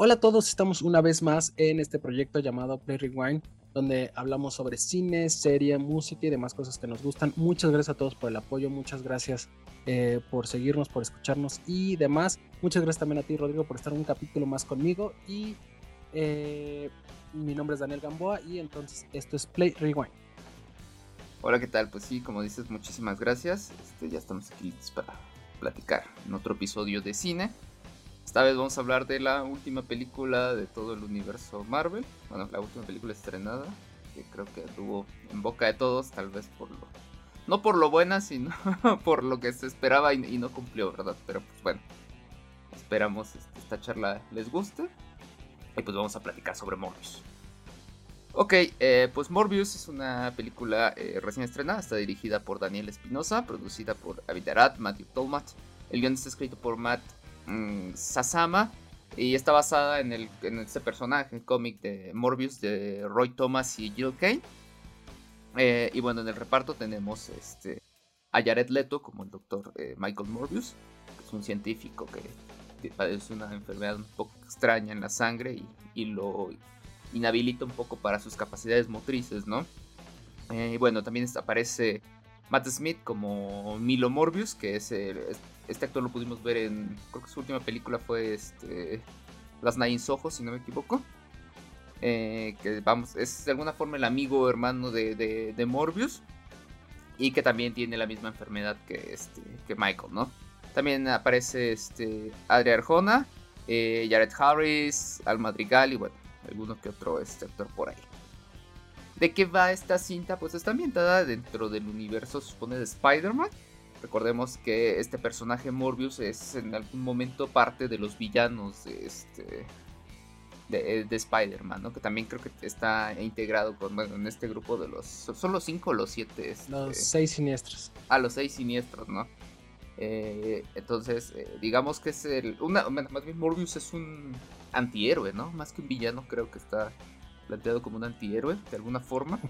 Hola a todos, estamos una vez más en este proyecto llamado Play Rewind, donde hablamos sobre cine, serie, música y demás cosas que nos gustan. Muchas gracias a todos por el apoyo, muchas gracias eh, por seguirnos, por escucharnos y demás. Muchas gracias también a ti, Rodrigo, por estar un capítulo más conmigo. Y eh, mi nombre es Daniel Gamboa y entonces esto es Play Rewind. Hola, ¿qué tal? Pues sí, como dices, muchísimas gracias. Este, ya estamos aquí para platicar en otro episodio de cine. Esta vez vamos a hablar de la última película de todo el universo Marvel. Bueno, la última película estrenada, que creo que tuvo en boca de todos, tal vez por lo... No por lo buena, sino por lo que se esperaba y, no cumplió, ¿verdad? Pero pues bueno, esperamos este, esta charla les guste. Y pues vamos a platicar sobre Morbius. Ok, eh, pues Morbius es una película eh, recién estrenada, está dirigida por Daniel Espinosa, producida por Avidarat, Matthew Tolmat. El guion está escrito por Matt Mm, Sasama y está basada en, el, en este personaje cómic de Morbius de Roy Thomas y Jill Kane. Eh, y bueno, en el reparto tenemos este, a Jared Leto como el doctor eh, Michael Morbius, que es un científico que, padece una enfermedad un poco extraña en la sangre y, lo inhabilita un poco para sus capacidades motrices, ¿no? Eh, y bueno, también aparece Matt Smith como Milo Morbius, que es el, este actor lo pudimos ver en. Creo que su última película fue este. Las Nine Ojos, si no me equivoco. Eh, que vamos, es de alguna forma el amigo hermano de, Morbius. Y que también tiene la misma enfermedad que, este, que Michael, ¿no? También aparece este, Adria Arjona, eh, Jared Harris, Al Madrigal y bueno, alguno que otro este actor por ahí. ¿De qué va esta cinta? Pues está ambientada dentro del universo, supone, de Spider-Man. Recordemos que este personaje Morbius es en algún momento parte de los villanos de este de, Spider-Man, ¿no? Que también creo que está integrado con, en este grupo de los... ¿Son los cinco o los siete? Este, los seis siniestros. Ah, los seis siniestros, ¿no? Eh, entonces, eh, digamos que es el... Una, más bien Morbius es un antihéroe, ¿no? Más que un villano, creo que está planteado como un antihéroe, de alguna forma.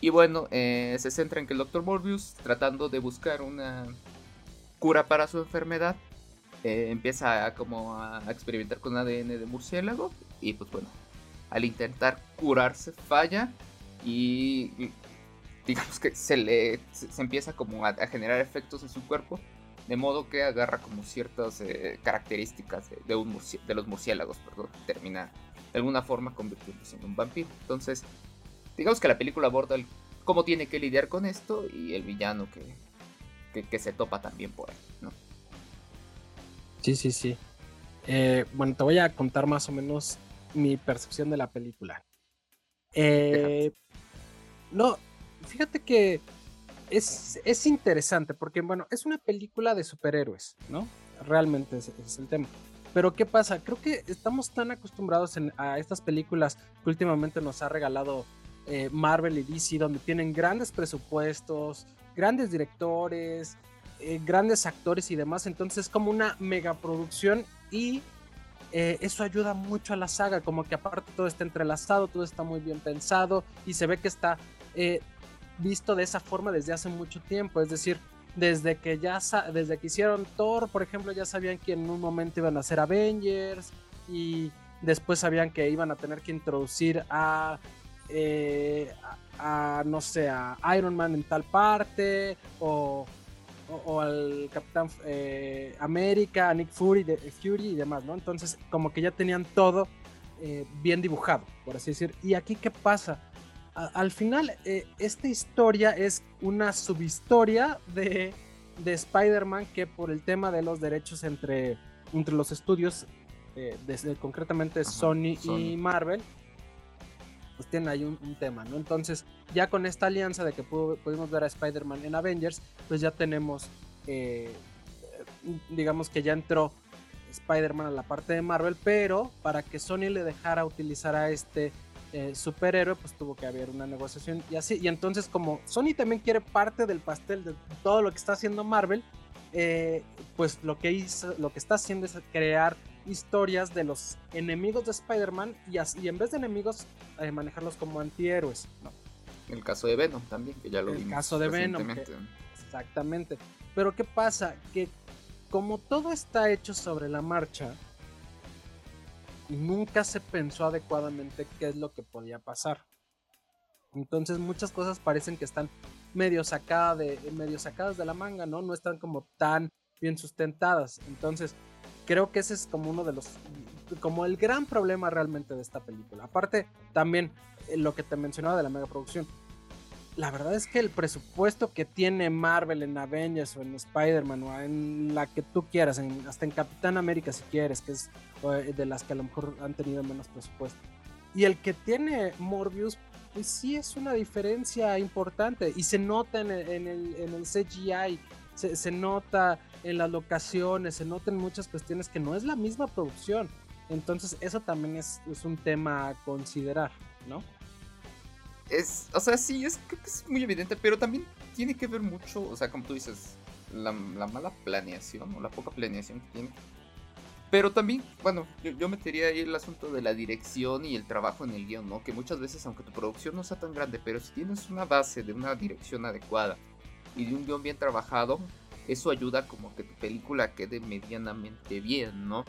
Y bueno, eh, se centra en que el Dr. Morbius, tratando de buscar una cura para su enfermedad, eh, empieza a, como a experimentar con ADN de murciélago. Y pues bueno, al intentar curarse falla y digamos que se le se, empieza como a, generar efectos en su cuerpo. De modo que agarra como ciertas eh, características de, un de los murciélagos, perdón, termina de alguna forma convirtiéndose en un vampiro. Entonces, digamos que la película aborda el, cómo tiene que lidiar con esto y el villano que, que, se topa también por ahí, ¿no? Sí, sí, sí. Eh, bueno, te voy a contar más o menos mi percepción de la película. Eh, no, fíjate que es, es, interesante porque, bueno, es una película de superhéroes, ¿no? Realmente ese es el tema. Pero ¿qué pasa? Creo que estamos tan acostumbrados a estas películas que últimamente nos ha regalado eh, Marvel y DC, donde tienen grandes presupuestos, grandes directores, eh, grandes actores y demás. Entonces es como una megaproducción y eh, eso ayuda mucho a la saga, como que aparte todo está entrelazado, todo está muy bien pensado y se ve que está visto de esa forma desde hace mucho tiempo. Es decir, desde que ya desde que hicieron Thor, por ejemplo, ya sabían que en un momento iban a ser Avengers y después sabían que iban a tener que introducir a eh, a, no sé, a Iron Man en tal parte, o, o, al Capitán eh, América, a Nick Fury, Fury y demás, ¿no? Entonces, como que ya tenían todo eh, bien dibujado, por así decir. ¿Y aquí qué pasa? Al final, esta historia es una subhistoria de, de Spider-Man que por el tema de los derechos entre, entre los estudios, desde, concretamente Sony, y Marvel, pues tienen ahí un, tema, ¿no? Entonces, ya con esta alianza de que pudimos ver a Spider-Man en Avengers, pues ya tenemos, eh, digamos que ya entró Spider-Man a la parte de Marvel, pero para que Sony le dejara utilizar a este eh, superhéroe, pues tuvo que haber una negociación y así. Y entonces, como Sony también quiere parte del pastel de todo lo que está haciendo Marvel, eh, pues lo que hizo, lo que está haciendo es crear historias de los enemigos de Spider-Man y, en vez de enemigos eh, manejarlos como antihéroes. El caso de Venom también, que ya lo El caso de Venom. exactamente. Pero ¿qué pasa? Que como todo está hecho sobre la marcha, nunca se pensó adecuadamente qué es lo que podía pasar. Entonces muchas cosas parecen que están medio, de, medio sacadas de la manga, ¿no? No están como tan bien sustentadas. Entonces creo que ese es como uno de los, como el gran problema realmente de esta película. Aparte, también eh, lo que te mencionaba de la mega producción. La verdad es que el presupuesto que tiene Marvel en Avengers o en Spider-Man o en la que tú quieras, hasta en Capitán América si quieres, que es eh, de las que a lo mejor han tenido menos presupuesto. Y el que tiene Morbius, pues sí es una diferencia importante y se nota en el, en el, CGI, se, se, nota en las locaciones, se nota en muchas cuestiones que no es la misma producción. Entonces eso también es un tema a considerar, ¿no? Es, o sea, sí, es, creo que es muy evidente, pero también tiene que ver mucho, o sea, como tú dices, la, la mala planeación o la poca planeación que tiene pero también, bueno, yo, metería ahí el asunto de la dirección y el trabajo en el guion, ¿no? Que muchas veces, aunque tu producción no sea tan grande, pero si tienes una base de una dirección adecuada y de un guion bien trabajado, eso ayuda como que tu película quede medianamente bien, ¿no?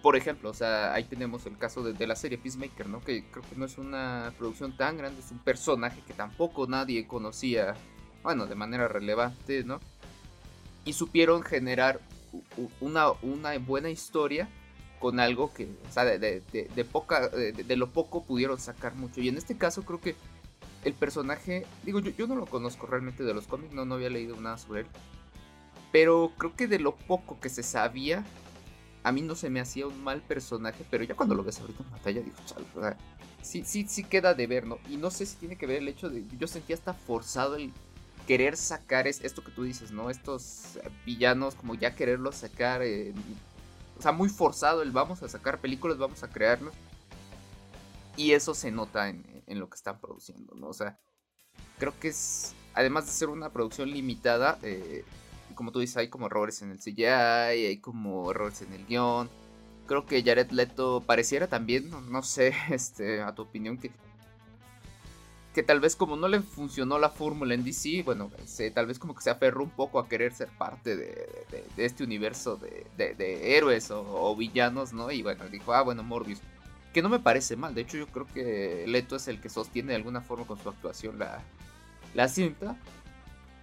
Por ejemplo, o sea, ahí tenemos el caso de, de, la serie Peacemaker, ¿no? Que creo que no es una producción tan grande, es un personaje que tampoco nadie conocía, bueno, de manera relevante, ¿no? Y supieron generar una, una buena historia con algo que, o sea, de, poca, de, lo poco pudieron sacar mucho. Y en este caso creo que el personaje, digo, yo, yo no lo conozco realmente de los cómics, no, no había leído nada sobre él. Pero creo que de lo poco que se sabía, a mí no se me hacía un mal personaje, pero ya cuando lo ves ahorita en batalla, digo, sí, sí, sí queda de ver, ¿no? Y no sé si tiene que ver el hecho de, yo sentía hasta forzado el querer sacar es esto que tú dices, ¿no? Estos villanos, como ya quererlos sacar, eh, o sea, muy forzado el vamos a sacar películas, vamos a crearlos. Y eso se nota en, lo que están produciendo, ¿no? O sea, creo que es, además de ser una producción limitada, eh, como tú dices, hay como errores en el CGI, hay como errores en el guion. Creo que Jared Leto pareciera también, no, sé, este, a tu opinión, que que tal vez como no le funcionó la fórmula en DC, bueno, tal vez como que se aferró un poco a querer ser parte de, este universo de, héroes o, villanos, ¿no? Y bueno, dijo, ah, bueno, Morbius. Que no me parece mal, de hecho yo creo que Leto es el que sostiene de alguna forma con su actuación la, la cinta.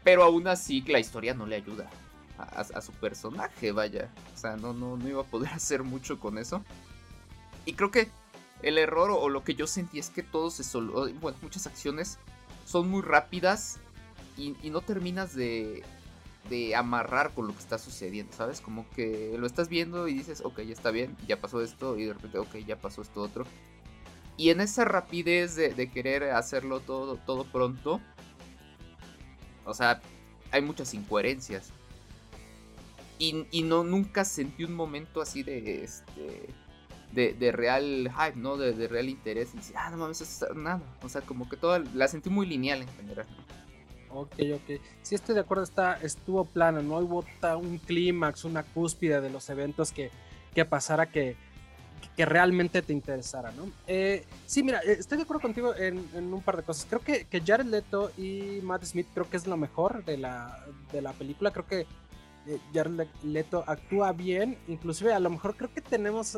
Pero aún así la historia no le ayuda a, su personaje, vaya. O sea, no, no, no iba a poder hacer mucho con eso. Y creo que el error o, lo que yo sentí es que todo se solo. Bueno, muchas acciones son muy rápidas y, no terminas de, de amarrar con lo que está sucediendo, ¿sabes? Como que lo estás viendo y dices, ok, ya está bien, ya pasó esto, y de repente, ok, ya pasó esto otro. Y en esa rapidez de, querer hacerlo todo, todo pronto, o sea, hay muchas incoherencias. Y, no, nunca sentí un momento así de, este, de, real hype, ¿no? De, real interés. Y dice, ah, no mames, nada. O sea, como que toda la sentí muy lineal en general. Ok, ok. Sí, estoy de acuerdo, está, estuvo plano, no hubo un clímax, una cúspide de los eventos que, que pasara que, que realmente te interesara, ¿no? Eh, sí, mira, eh, estoy de acuerdo contigo en, un par de cosas. Creo que, que, Jared Leto y Matt Smith creo que es lo mejor de la, de la película. Creo que eh, Jared Leto actúa bien, inclusive a lo mejor creo que tenemos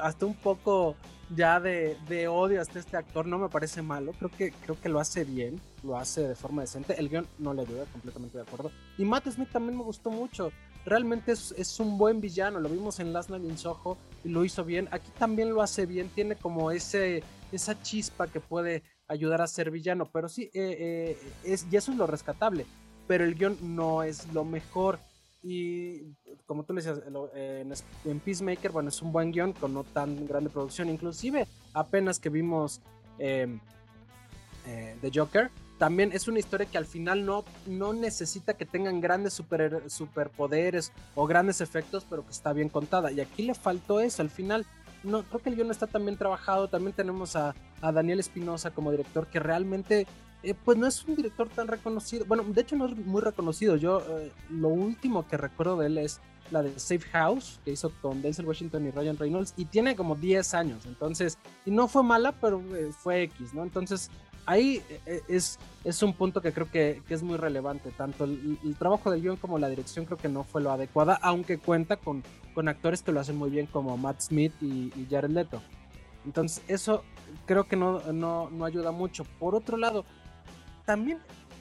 hasta un poco ya de, odio hasta este actor no me parece malo. Creo que, creo que lo hace bien, lo hace de forma decente. El guion no le ayuda, completamente de acuerdo. Y Matt Smith también me gustó mucho. Realmente es, un buen villano. Lo vimos en Last Night in Soho y lo hizo bien. Aquí también lo hace bien. Tiene como ese, esa chispa que puede ayudar a ser villano. Pero sí, eh, eh, es, y eso es lo rescatable. Pero el guion no es lo mejor. Y como tú le decías, en, Peacemaker, bueno, es un buen guion con no tan grande producción. Inclusive, apenas que vimos em, eh, The Joker, también es una historia que al final no, no necesita que tengan grandes super, superpoderes o grandes efectos, pero que está bien contada. Y aquí le faltó eso. Al final, no, creo que el guion está tan bien trabajado. También tenemos a, a Daniel Espinosa como director que realmente eh, pues no es un director tan reconocido. Bueno, de hecho no es muy reconocido. Yo eh, lo último que recuerdo de él es la de Safe House, que hizo con Denzel Washington y Ryan Reynolds, y tiene como 10 años. Entonces, y no fue mala, pero eh, fue X, ¿no? Entonces, ahí eh, es, es un punto que creo que, es muy relevante. Tanto el, trabajo del guion como la dirección creo que no fue lo adecuada, aunque cuenta con, actores que lo hacen muy bien como Matt Smith y, Jared Leto. Entonces eso creo que no, ayuda mucho. Por otro lado, también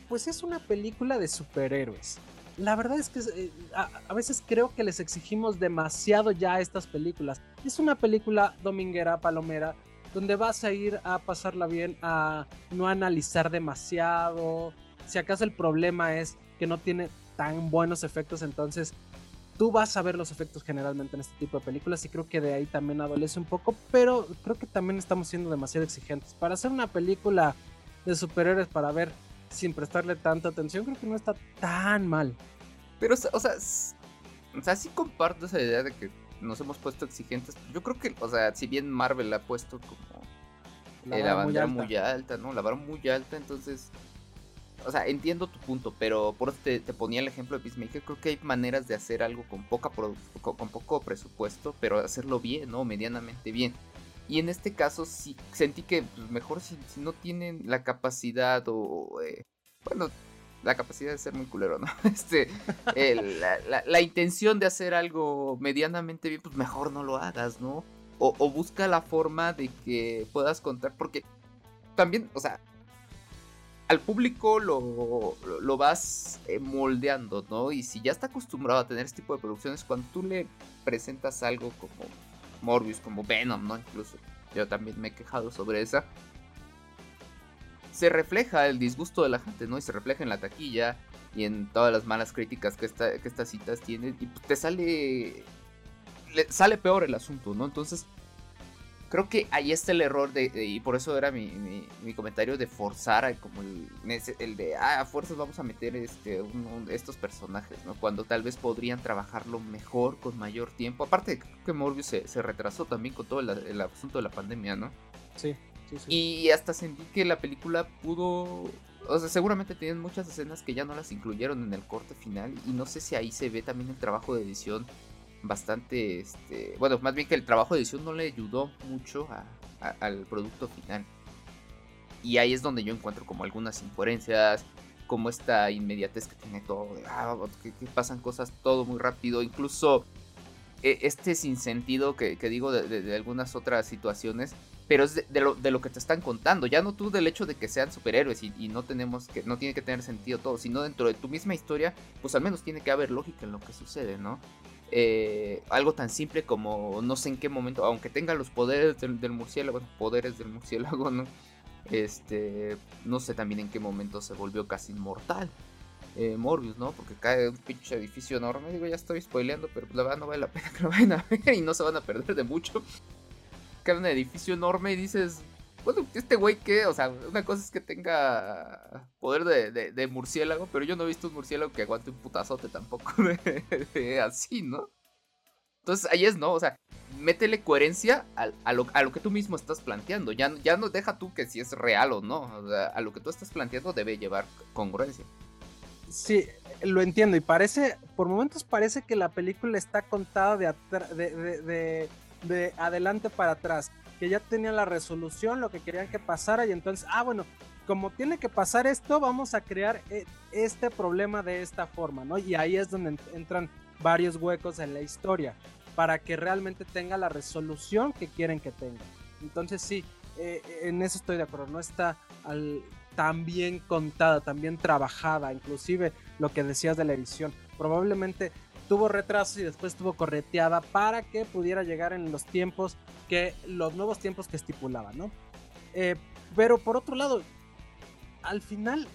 pues es una película de superhéroes. La verdad es que eh, a, veces creo que les exigimos demasiado ya a estas películas. Es una película dominguera, palomera, donde vas a ir a pasarla bien, a no analizar demasiado. Si acaso el problema es que no tiene tan buenos efectos, entonces tú vas a ver los efectos generalmente en este tipo de películas y creo que de ahí también adolece un poco, pero creo que también estamos siendo demasiado exigentes. Para hacer una película de superhéroes para ver sin prestarle tanta atención, creo que no está tan mal. Pero, o sea, o sea, sí comparto esa idea de que nos hemos puesto exigentes. Yo creo que, o sea, si bien Marvel ha puesto como la, bandera muy alta. ¿no? La vara muy alta, entonces. O sea, entiendo tu punto, pero por eso te, ponía el ejemplo de Peacemaker. Creo que hay maneras de hacer algo con, poca con, con poco presupuesto, pero hacerlo bien, ¿no? Medianamente bien. Y en este caso sí sentí que pues, mejor si, no tienen la capacidad o... Eh, bueno, la capacidad de ser muy culero, ¿no? Este, la, intención de hacer algo medianamente bien, pues mejor no lo hagas, ¿no? O, busca la forma de que puedas contar, porque también, o sea, al público lo, lo, vas eh, moldeando, ¿no? Y si ya está acostumbrado a tener este tipo de producciones, cuando tú le presentas algo como Morbius, como Venom, ¿no? Incluso yo también me he quejado sobre esa. Se refleja el disgusto de la gente, ¿no? Y se refleja en la taquilla y en todas las malas críticas que, que estas citas tienen. Y te sale. Le sale peor el asunto, ¿no? Entonces, creo que ahí está el error de, y por eso era mi, mi, comentario de forzar como el, el, de ah, a fuerzas vamos a meter este estos personajes no cuando tal vez podrían trabajarlo mejor con mayor tiempo aparte de que Morbius se, se retrasó también con todo el, asunto de la pandemia no sí, y hasta sentí que la película pudo o sea, seguramente tienen muchas escenas que ya no las incluyeron en el corte final y no sé si ahí se ve también el trabajo de edición bastante, este, bueno, más bien que el trabajo de edición no le ayudó mucho al producto final. Y ahí es donde yo encuentro como algunas incoherencias, como esta inmediatez que tiene todo, ah, que, pasan cosas todo muy rápido, incluso e, este sinsentido que, que digo de, algunas otras situaciones, pero es de, lo, de, lo, que te están contando, ya no tú del hecho de que sean superhéroes y, no tenemos que, no tiene que tener sentido todo, sino dentro de tu misma historia, pues al menos tiene que haber lógica en lo que sucede, ¿no? Eh, algo tan simple como no sé en qué momento, aunque tenga los poderes del, murciélago, poderes del murciélago, ¿no? Este, no sé también en qué momento se volvió casi inmortal. Eh, Morbius, ¿no? Porque cae un pinche edificio enorme. Digo, ya estoy spoileando, pero la verdad no vale la pena que lo vayan a ver y no se van a perder de mucho. Cae un edificio enorme y dices, bueno, este güey que, o sea, una cosa es que tenga poder de, murciélago, pero yo no he visto un murciélago que aguante un putazote tampoco de, así, ¿no? Entonces ahí es, ¿no? O sea, métele coherencia a, lo, que tú mismo estás planteando. Ya, ya no deja tú que si es real o no. O sea, a lo que tú estás planteando debe llevar congruencia. Sí, lo entiendo. Y parece, por momentos parece que la película está contada de, de, de adelante para atrás que ya tenían la resolución, lo que querían que pasara y entonces, ah, bueno, como tiene que pasar esto, vamos a crear eh, este problema de esta forma, ¿no? Y ahí es donde entran varios huecos en la historia para que realmente tenga la resolución que quieren que tenga. Entonces sí, eh, en eso estoy de acuerdo, no está tan bien contada, tan bien trabajada, inclusive lo que decías de la edición. Probablemente tuvo retrasos y después estuvo correteada para que pudiera llegar en los tiempos que los nuevos tiempos que estipulaba, ¿no? Eh, pero por otro lado, al final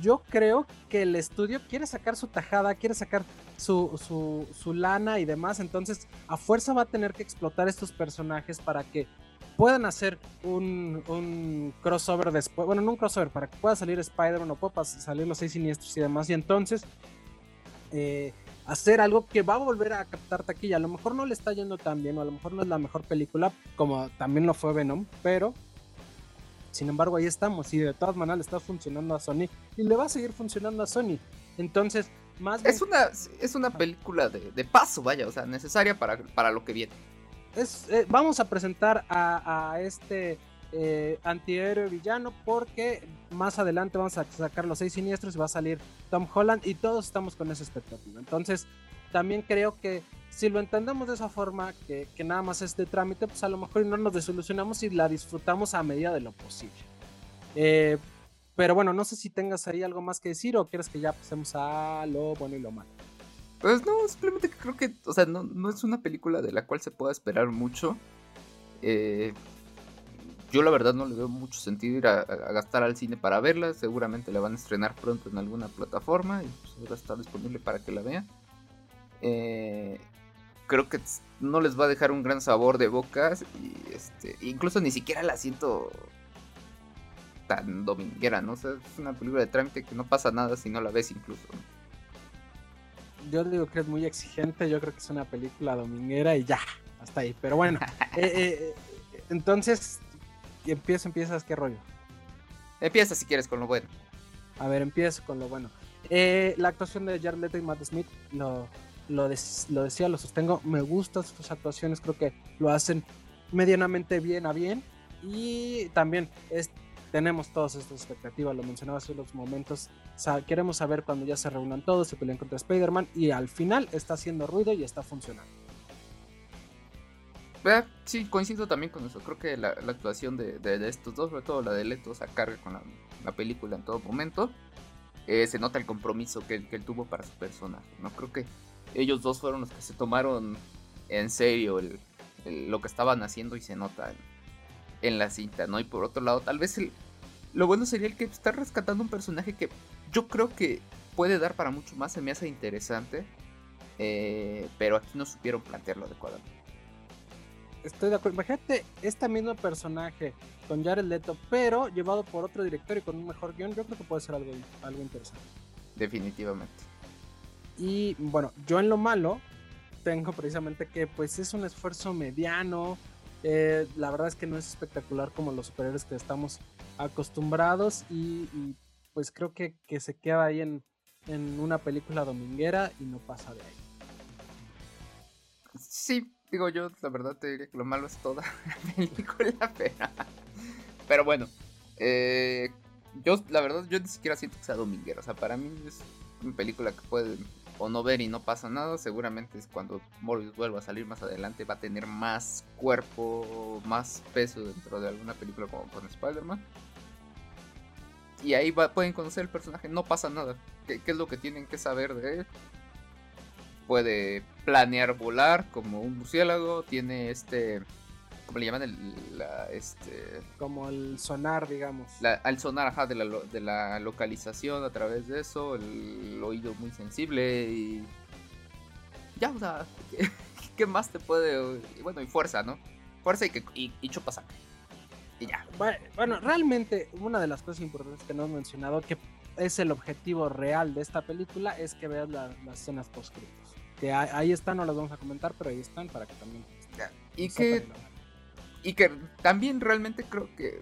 yo creo que el estudio quiere sacar su tajada, quiere sacar su, su, lana y demás, entonces a fuerza va a tener que explotar estos personajes para que puedan hacer un, un, crossover después, bueno, no un crossover, para que pueda salir Spider-Man o pueda salir los seis siniestros y demás, y entonces eh, hacer algo que va a volver a captar taquilla. A lo mejor no le está yendo tan bien, o a lo mejor no es la mejor película, como también lo fue Venom, pero sin embargo ahí estamos y de todas maneras le está funcionando a Sony y le va a seguir funcionando a Sony. Entonces, más Es una, es una película de, paso, vaya, o sea, necesaria para, para lo que viene. Es, eh, vamos a presentar a, a este eh, antihéroe villano porque más adelante vamos a sacar los seis siniestros y va a salir Tom Holland y todos estamos con esa expectativa. Entonces, también creo que si lo entendemos de esa forma, que, nada más es de trámite, pues a lo mejor no nos desilusionamos y la disfrutamos a medida de lo posible. Eh, pero bueno, no sé si tengas ahí algo más que decir o quieres que ya pasemos a lo bueno y lo malo. Pues no, simplemente creo que, o sea, no, no es una película de la cual se pueda esperar mucho. Eh, yo la verdad no le veo mucho sentido ir a, gastar al cine para verla. Seguramente la van a estrenar pronto en alguna plataforma y pues va a estar disponible para que la vean. Eh, creo que no les va a dejar un gran sabor de bocas y este, incluso ni siquiera la siento tan dominguera, ¿no? O sea, es una película de trámite que no pasa nada si no la ves incluso. Yo digo que es muy exigente, yo creo que es una película dominguera y ya, hasta ahí. Pero bueno, eh, eh, entonces empiezo, empiezas, ¿qué rollo? Empieza si quieres con lo bueno. A ver, empiezo con lo bueno. Eh, la actuación de Jared Leto y Matt Smith, lo, lo, decía, lo sostengo, me gustan sus actuaciones, creo que lo hacen medianamente bien a bien. Y también es, tenemos todas estas expectativas, lo mencionaba hace unos momentos. queremos saber cuando ya se reúnan todos, se pelean contra Spider-Man y al final está haciendo ruido y está funcionando. Sí, coincido también con eso. Creo que la, actuación de, estos dos, sobre todo la de Leto, se carga con la, película en todo momento. Eh, se nota el compromiso que, él tuvo para su personaje. ¿no? Creo que ellos dos fueron los que se tomaron en serio lo que estaban haciendo y se nota en, la cinta. ¿no? Y por otro lado, tal vez lo bueno sería el que está rescatando un personaje que yo creo que puede dar para mucho más. Se me hace interesante. Eh, pero aquí no supieron plantearlo adecuadamente estoy de acuerdo. Imagínate este mismo personaje con Jared Leto, pero llevado por otro director y con un mejor guion, yo creo que puede ser algo, algo interesante. Definitivamente. Y bueno, yo en lo malo tengo precisamente que pues es un esfuerzo mediano. Eh, la verdad es que no es espectacular como los superhéroes que estamos acostumbrados y, pues creo que, que, se queda ahí en, en una película dominguera y no pasa de ahí. Sí, Digo, yo la verdad te diría que lo malo es toda la película, pero, bueno. Eh, yo, la verdad, yo ni siquiera siento que sea dominguera. O sea, para mí es una película que puede o no ver y no pasa nada. Seguramente es cuando Morbius vuelva a salir más adelante. Va a tener más cuerpo, más peso dentro de alguna película como con Spider-Man. Y ahí pueden conocer el personaje. No pasa nada. ¿Qué, ¿Qué, es lo que tienen que saber de él? Puede planear volar como un murciélago, tiene este, ¿cómo le llaman? El, este... Como el sonar, digamos. al sonar, ajá, de la, de la localización a través de eso, el, oído muy sensible y... Ya, o sea, ¿qué, más te puede...? Bueno, y fuerza, ¿no? Fuerza y, que, y, y Y ya. Bueno, realmente una de las cosas importantes que no he mencionado, que es el objetivo real de esta película, es que veas las escenas post que ahí están, no las vamos a comentar, pero ahí están para que también. y que. Y que también realmente creo que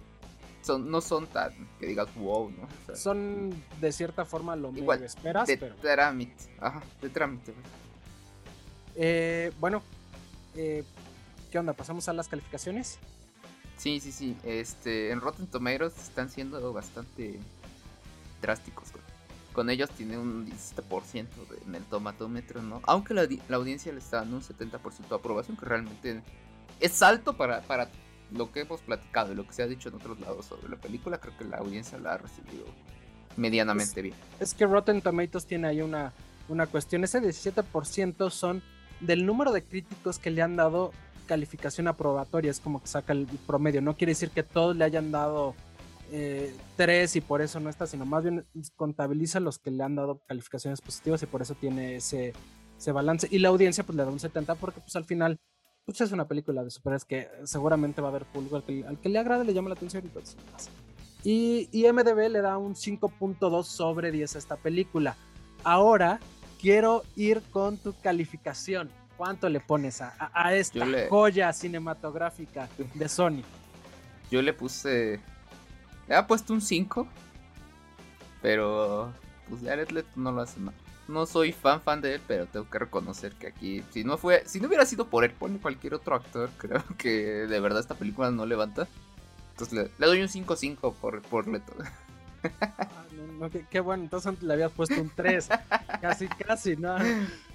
son, no son tan que digas wow, ¿no? son de cierta forma lo igual, que esperas. De trámite, ajá, de trámite. Eh, bueno, eh, ¿qué onda? ¿Pasamos a las calificaciones? Sí, sí, sí. Este, en Rotten Tomatoes están siendo bastante drásticos con ellos tiene un 17% en el tomatómetro, ¿no? Aunque la, audiencia le está dando un 70% de aprobación, que realmente es alto para, para lo que hemos platicado y lo que se ha dicho en otros lados sobre la película, creo que la audiencia la ha recibido medianamente bien. Es que Rotten Tomatoes tiene ahí una, una cuestión, ese 17% son del número de críticos que le han dado calificación aprobatoria, es como que saca el promedio, no quiere decir que todos le hayan dado eh, tres y por eso no está, sino más bien contabiliza los que le han dado calificaciones positivas y por eso tiene ese, ese balance. Y la audiencia pues le da un 70 porque pues al final pues es una película de superhéroes que seguramente va a haber público al que, le agrade, le llama la atención y todo eso. Y, y MDB le da un 5.2 sobre 10 a esta película. Ahora quiero ir con tu calificación. ¿Cuánto le pones a, a, esta joya cinematográfica de Sony? Yo le puse le ha puesto un 5. Pero pues Jared Leto no lo hace mal. No soy fan fan de él, pero tengo que reconocer que aquí, si no fue, si no hubiera sido por él, pone cualquier otro actor, creo que de verdad esta película no levanta. Entonces le, doy un 5-5 por, por Leto. Ah, no, qué, bueno, entonces le habías puesto un 3. casi, casi, ¿no?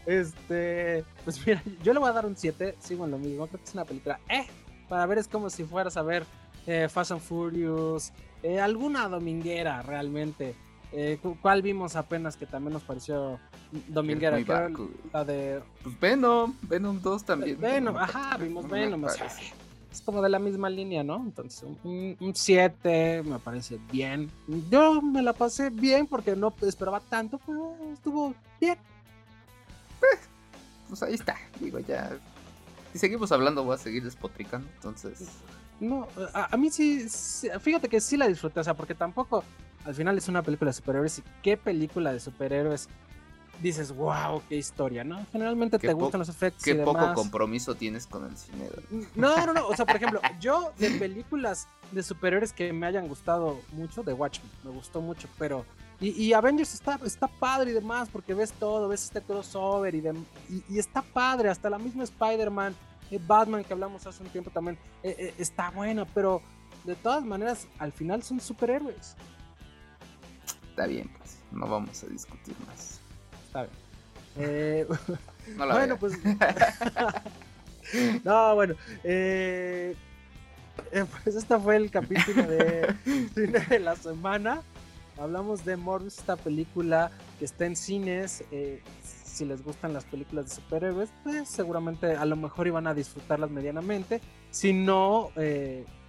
Este, pues mira, yo le voy a dar un 7, sigo en lo mismo, creo que es una película, eh, para ver es como si fueras a ver eh, Fast and Furious, eh, alguna dominguera realmente. Eh, ¿Cuál vimos apenas que también nos pareció dominguera? la de... Pues Venom, Venom 2 también. Venom, ajá, vimos Venom. es como de la misma línea, ¿no? Entonces, un 7 me parece bien. Yo me la pasé bien porque no esperaba tanto, pero estuvo bien. Pues, pues ahí está, digo, ya. Si seguimos hablando, voy a seguir despotricando, entonces. No, a, mí sí, fíjate que sí la disfruté, o sea, porque tampoco al final es una película de superhéroes y qué película de superhéroes dices, wow, qué historia, ¿no? Generalmente te gustan los efectos. Qué poco compromiso tienes con el cine. No, no, no, o sea, por ejemplo, yo de películas de superhéroes que me hayan gustado mucho, de Watchmen, me gustó mucho, pero... Y, Avengers está, está padre y demás, porque ves todo, ves este crossover y, y, está padre, hasta la misma Spider-Man, Batman que hablamos hace un tiempo también, eh, eh, está buena, pero de todas maneras, al final son superhéroes está bien, pues, no vamos a discutir más. Está bien. Eh, bueno, pues. no, bueno. Eh, eh, pues este fue el capítulo de cine de la semana. Hablamos de Morbius, esta película que está en cines. Si les gustan las películas de superhéroes, pues seguramente a lo mejor iban a disfrutarlas medianamente. Si no,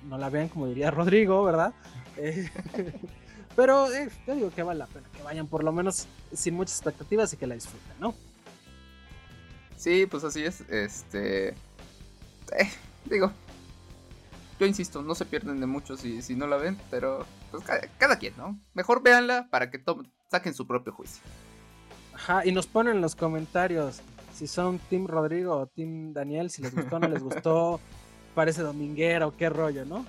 no la vean como diría Rodrigo, ¿verdad? Pero eh, yo digo que vale la pena que vayan por lo menos sin muchas expectativas y que la disfruten, ¿no? Sí, pues así es. Este. Eh, digo. Yo insisto, no se pierden de mucho si, si no la ven, pero pues cada, quien, ¿no? Mejor véanla para que saquen su propio juicio. Ajá, y nos ponen en los comentarios si son Team Rodrigo o Team Daniel, si les gustó o no les gustó, parece dominguera o qué rollo, ¿no?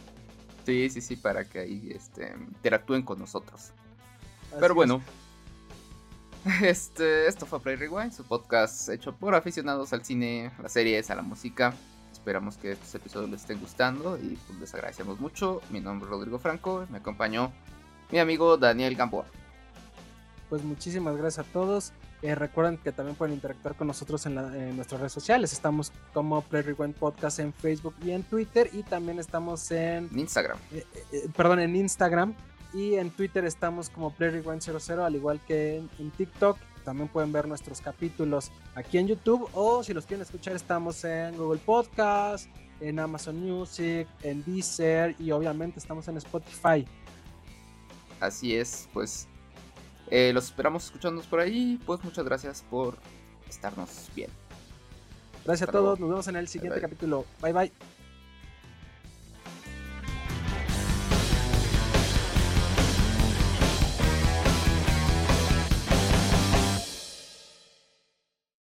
Sí, sí, sí, para que ahí este, interactúen con nosotros. Pero bueno, este, esto fue Play Rewind, su podcast hecho por aficionados al cine, a las series, a la música. Esperamos que estos episodios les estén gustando y pues, les agradecemos mucho. Mi nombre es Rodrigo Franco, me acompañó mi amigo Daniel Gamboa. Pues muchísimas gracias a todos. Eh, recuerden que también pueden interactuar con nosotros en, nuestras redes sociales. Estamos como Play Rewind Podcast en Facebook y en Twitter. Y también estamos en Instagram. Eh, eh, perdón, en Instagram. Y en Twitter estamos como Play Rewind 00, al igual que en, TikTok. También pueden ver nuestros capítulos aquí en YouTube. O si los quieren escuchar, estamos en Google Podcast, en Amazon Music, en Deezer y obviamente estamos en Spotify. Así es, pues eh, los esperamos escuchándonos por ahí. Pues muchas gracias por estarnos bien. Gracias a todos. Nos vemos en el siguiente capítulo. Bye bye.